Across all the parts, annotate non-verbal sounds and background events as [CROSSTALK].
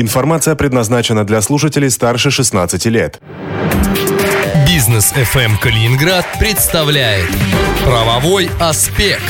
Информация предназначена для слушателей старше 16 лет. Бизнес FM Калининград представляет Правовой аспект.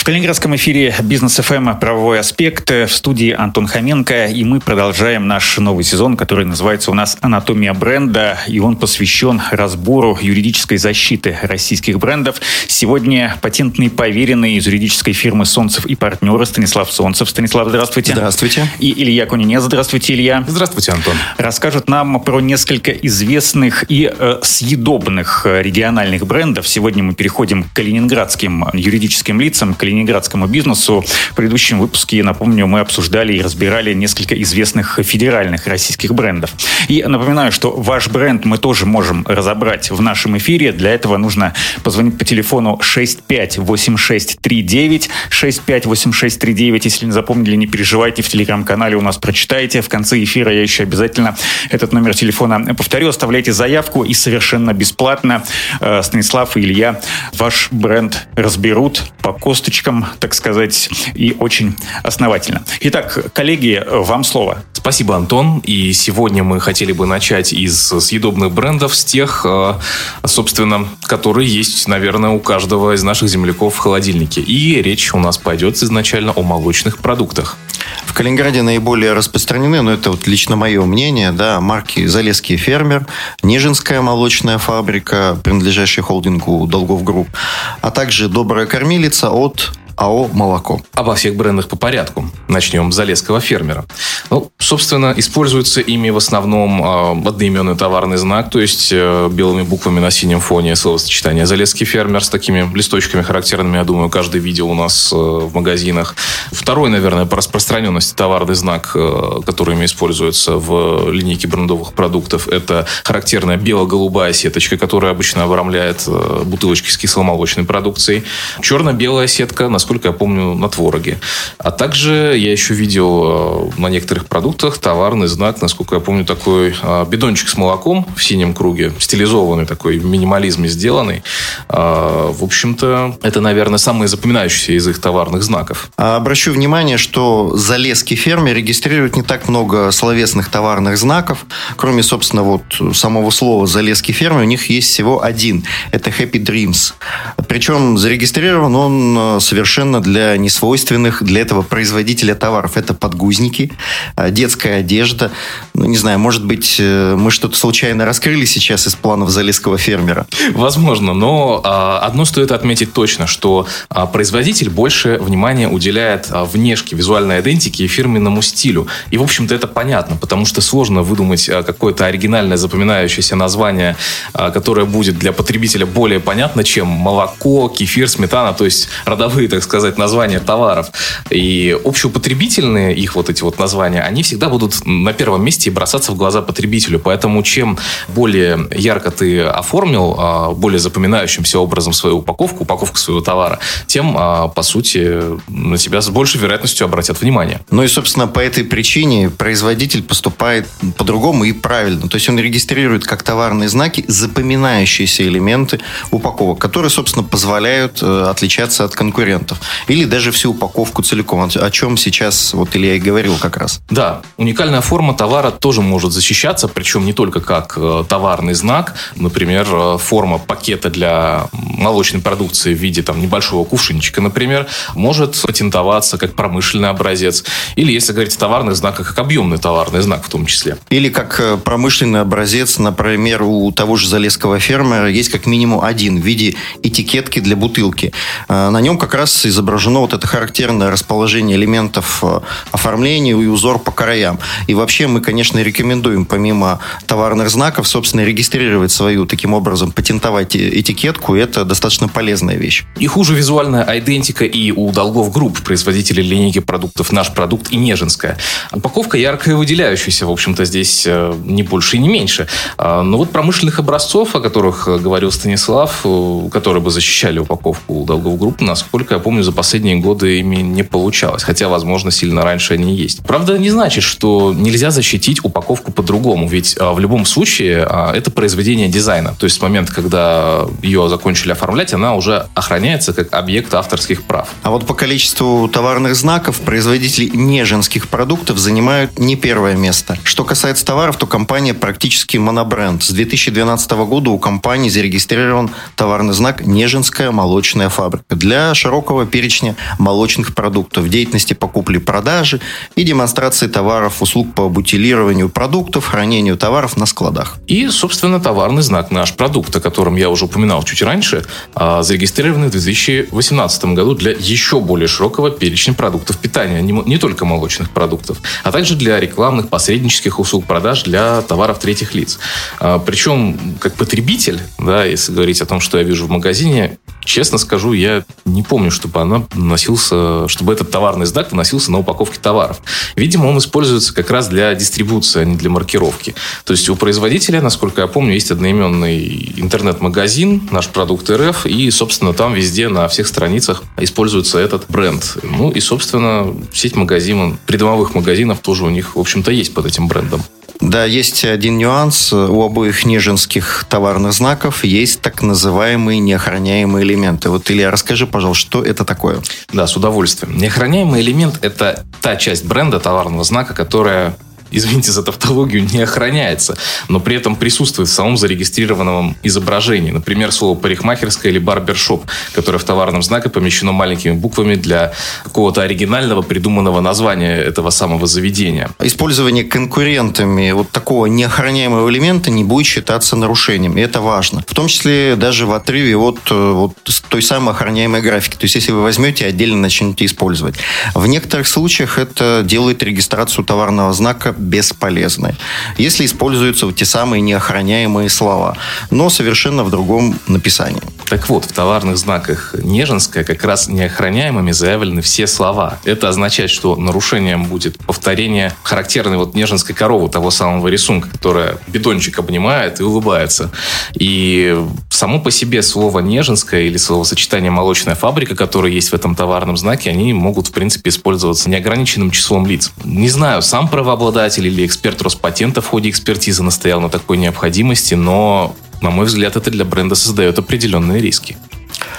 В Калининградском эфире Бизнес ФМ «Правовой аспект» в студии Антон Хоменко, и мы продолжаем наш новый сезон, который называется у нас «Анатомия бренда», и он посвящен разбору юридической защиты российских брендов. Сегодня патентный поверенный из юридической фирмы «Солнцев и партнеры» Станислав Солнцев. Станислав, здравствуйте. Здравствуйте. И Илья Кунинец. Здравствуйте, Илья. Здравствуйте, Антон. Расскажут нам про несколько известных и э, съедобных региональных брендов. Сегодня мы переходим к калининградским юридическим лицам, к калининградскому бизнесу. В предыдущем выпуске, напомню, мы обсуждали и разбирали несколько известных федеральных российских брендов. И напоминаю, что ваш бренд мы тоже можем разобрать в нашем эфире. Для этого нужно позвонить по телефону 658639, 658639. Если не запомнили, не переживайте, в телеграм-канале у нас прочитаете. В конце эфира я еще обязательно этот номер телефона повторю. Оставляйте заявку и совершенно бесплатно э, Станислав и Илья ваш бренд разберут по косточкам подписчикам, так сказать, и очень основательно. Итак, коллеги, вам слово. Спасибо, Антон. И сегодня мы хотели бы начать из съедобных брендов, с тех, э, собственно, которые есть, наверное, у каждого из наших земляков в холодильнике. И речь у нас пойдет изначально о молочных продуктах. В Калининграде наиболее распространены, но это вот лично мое мнение, да, марки «Залесский фермер», «Нежинская молочная фабрика», принадлежащая холдингу «Долгов Групп», а также «Добрая кормилица» от АО «Молоко». Обо всех брендах по порядку. Начнем с залесского фермера. Ну, собственно, используется ими в основном э, одноименный товарный знак, то есть э, белыми буквами на синем фоне словосочетание «Залесский фермер» с такими листочками характерными, я думаю, каждый видел у нас э, в магазинах. Второй, наверное, по распространенности товарный знак, э, который ими используется в линейке брендовых продуктов, это характерная бело-голубая сеточка, которая обычно обрамляет бутылочки с кисломолочной продукцией. Черно-белая сетка, насколько насколько я помню, на твороге. А также я еще видел э, на некоторых продуктах товарный знак, насколько я помню, такой э, бидончик с молоком в синем круге, стилизованный такой, в минимализме сделанный. Э, в общем-то, это, наверное, самый запоминающийся из их товарных знаков. А обращу внимание, что залезки ферме регистрируют не так много словесных товарных знаков. Кроме, собственно, вот самого слова залезки ферме, у них есть всего один. Это Happy Dreams. Причем зарегистрирован он совершенно совершенно для несвойственных для этого производителя товаров. Это подгузники, а, детская одежда. Ну, не знаю, может быть, э, мы что-то случайно раскрыли сейчас из планов залесского фермера? Возможно, но а, одно стоит отметить точно, что а, производитель больше внимания уделяет внешке, визуальной идентике и фирменному стилю. И, в общем-то, это понятно, потому что сложно выдумать какое-то оригинальное запоминающееся название, которое будет для потребителя более понятно, чем молоко, кефир, сметана, то есть родовые, так сказать, сказать, названия товаров. И общеупотребительные их вот эти вот названия, они всегда будут на первом месте бросаться в глаза потребителю. Поэтому чем более ярко ты оформил, а, более запоминающимся образом свою упаковку, упаковку своего товара, тем, а, по сути, на тебя с большей вероятностью обратят внимание. Ну и, собственно, по этой причине производитель поступает по-другому и правильно. То есть он регистрирует как товарные знаки запоминающиеся элементы упаковок, которые, собственно, позволяют э, отличаться от конкурентов. Или даже всю упаковку целиком, о чем сейчас вот Илья и говорил как раз. Да, уникальная форма товара тоже может защищаться, причем не только как э, товарный знак, например, э, форма пакета для молочной продукции в виде там, небольшого кувшинчика, например, может патентоваться как промышленный образец. Или, если говорить о товарных знаках, как объемный товарный знак в том числе. Или как э, промышленный образец, например, у того же залесского фермера есть как минимум один в виде этикетки для бутылки. На нем как раз изображено вот это характерное расположение элементов э, оформления и узор по краям. И вообще мы, конечно, рекомендуем помимо товарных знаков, собственно, регистрировать свою таким образом, патентовать этикетку. Это достаточно полезная вещь. И хуже визуальная идентика и у долгов групп производителей линейки продуктов «Наш продукт» и «Нежинская». Упаковка яркая и выделяющаяся, в общем-то, здесь э, не больше и не меньше. А, но вот промышленных образцов, о которых говорил Станислав, э, которые бы защищали упаковку у долгов групп, насколько я помню, помню, за последние годы ими не получалось. Хотя, возможно, сильно раньше они есть. Правда, не значит, что нельзя защитить упаковку по-другому. Ведь а, в любом случае а, это произведение дизайна. То есть с момента, когда ее закончили оформлять, она уже охраняется как объект авторских прав. А вот по количеству товарных знаков производители неженских продуктов занимают не первое место. Что касается товаров, то компания практически монобренд. С 2012 года у компании зарегистрирован товарный знак «Нежинская молочная фабрика» для широкого перечня молочных продуктов, деятельности по купле-продаже и демонстрации товаров, услуг по бутилированию продуктов, хранению товаров на складах. И, собственно, товарный знак «Наш продукт», о котором я уже упоминал чуть раньше, а, зарегистрирован в 2018 году для еще более широкого перечня продуктов питания, не только молочных продуктов, а также для рекламных, посреднических услуг продаж для товаров третьих лиц. А, причем, как потребитель, да, если говорить о том, что я вижу в магазине, честно скажу, я не помню, чтобы она носился, чтобы этот товарный знак наносился на упаковке товаров. Видимо, он используется как раз для дистрибуции, а не для маркировки. То есть у производителя, насколько я помню, есть одноименный интернет-магазин «Наш продукт РФ», и, собственно, там везде на всех страницах используется этот бренд. Ну и, собственно, сеть магазинов, придомовых магазинов тоже у них, в общем-то, есть под этим брендом. Да, есть один нюанс. У обоих нижинских товарных знаков есть так называемые неохраняемые элементы. Вот, Илья, расскажи, пожалуйста, что это такое? Да, с удовольствием. Неохраняемый элемент – это та часть бренда товарного знака, которая извините за тавтологию, не охраняется, но при этом присутствует в самом зарегистрированном изображении. Например, слово парикмахерская или барбершоп, которое в товарном знаке помещено маленькими буквами для какого-то оригинального придуманного названия этого самого заведения. Использование конкурентами вот такого неохраняемого элемента не будет считаться нарушением, и это важно. В том числе даже в отрыве от э, вот той самой охраняемой графики. То есть, если вы возьмете и отдельно начнете использовать. В некоторых случаях это делает регистрацию товарного знака бесполезны, если используются те самые неохраняемые слова, но совершенно в другом написании. Так вот, в товарных знаках Нежинская как раз неохраняемыми заявлены все слова. Это означает, что нарушением будет повторение характерной вот Нежинской коровы, того самого рисунка, которая бидончик обнимает и улыбается. И само по себе слово Нежинская или словосочетание молочная фабрика, которое есть в этом товарном знаке, они могут, в принципе, использоваться неограниченным числом лиц. Не знаю, сам правообладатель или эксперт Роспатента в ходе экспертизы настоял на такой необходимости, но, на мой взгляд, это для бренда создает определенные риски.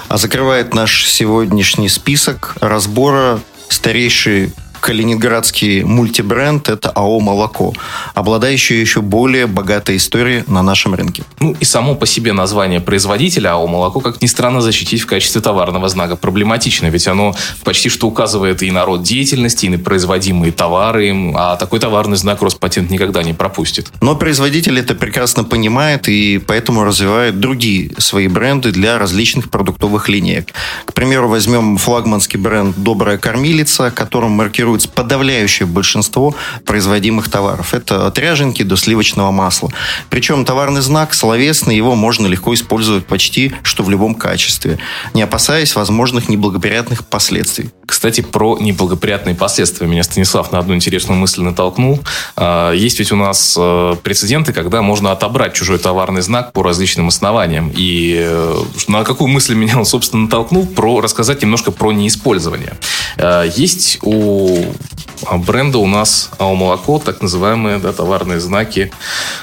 А закрывает наш сегодняшний список разбора старейший калининградский мультибренд – это АО «Молоко», обладающий еще более богатой историей на нашем рынке. Ну и само по себе название производителя АО «Молоко», как ни странно, защитить в качестве товарного знака проблематично, ведь оно почти что указывает и на род деятельности, и на производимые товары, а такой товарный знак Роспатент никогда не пропустит. Но производитель это прекрасно понимает и поэтому развивает другие свои бренды для различных продуктовых линеек. К примеру, возьмем флагманский бренд «Добрая кормилица», которым маркирует формируется подавляющее большинство производимых товаров. Это от ряженки до сливочного масла. Причем товарный знак словесный, его можно легко использовать почти что в любом качестве, не опасаясь возможных неблагоприятных последствий. Кстати, про неблагоприятные последствия меня Станислав на одну интересную мысль натолкнул. А, есть ведь у нас э, прецеденты, когда можно отобрать чужой товарный знак по различным основаниям. И э, на какую мысль меня он, собственно, натолкнул? Про, рассказать немножко про неиспользование. А, есть у бренда у нас АО «Молоко», так называемые да, товарные знаки.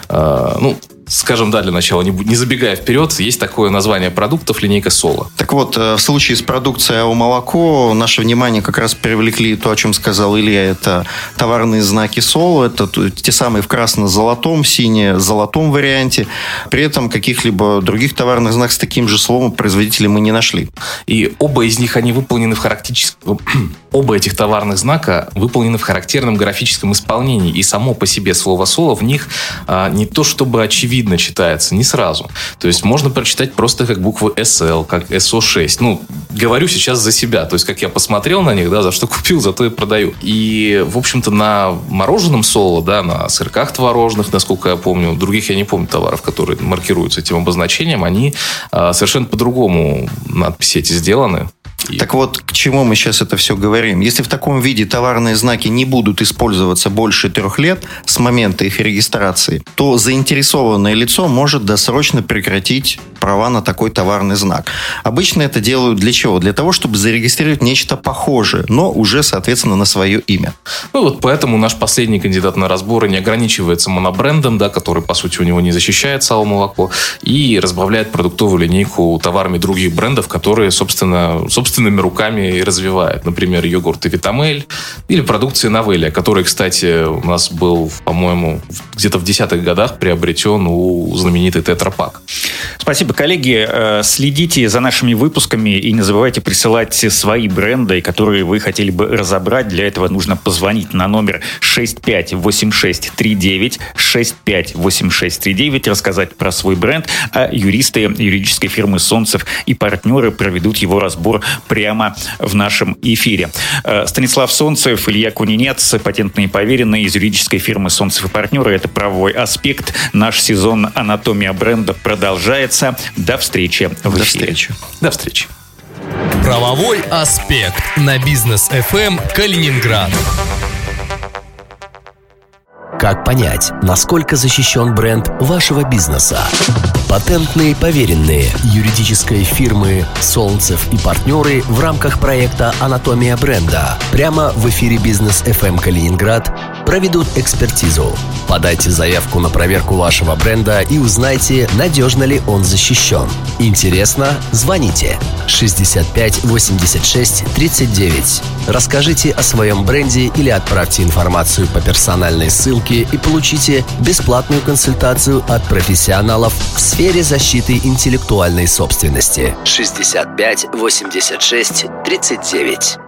Э, ну, скажем, да, для начала, не, не забегая вперед, есть такое название продуктов линейка Соло. Так вот, э, в случае с продукцией АО «Молоко» наше внимание как раз привлекли то, о чем сказал Илья, это товарные знаки Соло, это те самые в красно-золотом, сине-золотом варианте. При этом каких-либо других товарных знаков с таким же словом производителя мы не нашли. И оба из них, они выполнены в характеристическом... [CLEARS THROAT] оба этих товарных знака выполнены в характерном графическом исполнении. И само по себе слово «соло» в них а, не то чтобы очевидно, видно читается, не сразу. То есть можно прочитать просто как буквы SL, как SO6. Ну, говорю сейчас за себя. То есть как я посмотрел на них, да, за что купил, за то и продаю. И, в общем-то, на мороженом соло, да, на сырках творожных, насколько я помню, других я не помню товаров, которые маркируются этим обозначением, они а, совершенно по-другому надписи эти сделаны. Так вот, к чему мы сейчас это все говорим? Если в таком виде товарные знаки не будут использоваться больше трех лет с момента их регистрации, то заинтересованное лицо может досрочно прекратить права на такой товарный знак. Обычно это делают для чего? Для того, чтобы зарегистрировать нечто похожее, но уже, соответственно, на свое имя. Ну вот поэтому наш последний кандидат на разборы не ограничивается монобрендом, да, который, по сути, у него не защищает сало молоко, и разбавляет продуктовую линейку товарами других брендов, которые, собственно, собственными руками и развивает. Например, йогурты Витамель или продукции Новелия, который, кстати, у нас был, по-моему, где-то в десятых годах приобретен у знаменитой Тетрапак. Спасибо, коллеги. Э, следите за нашими выпусками и не забывайте присылать свои бренды, которые вы хотели бы разобрать. Для этого нужно позвонить на номер 658639, 658639, рассказать про свой бренд, а юристы юридической фирмы «Солнцев» и партнеры проведут его разбор прямо в нашем эфире. Э, Станислав Солнцев, Илья Кунинец, патентные поверенные из юридической фирмы «Солнцев и партнеры». Это правовой аспект. Наш сезон «Анатомия бренда» продолжается. До встречи в До эфире. встречи. До встречи. Правовой аспект на бизнес FM Калининград. Как понять, насколько защищен бренд вашего бизнеса? Патентные поверенные юридической фирмы «Солнцев и партнеры» в рамках проекта «Анатомия бренда» прямо в эфире «Бизнес FM Калининград» проведут экспертизу. Подайте заявку на проверку вашего бренда и узнайте, надежно ли он защищен. Интересно? Звоните 65 86 39. Расскажите о своем бренде или отправьте информацию по персональной ссылке и получите бесплатную консультацию от профессионалов в сфере защиты интеллектуальной собственности. 65 86 39.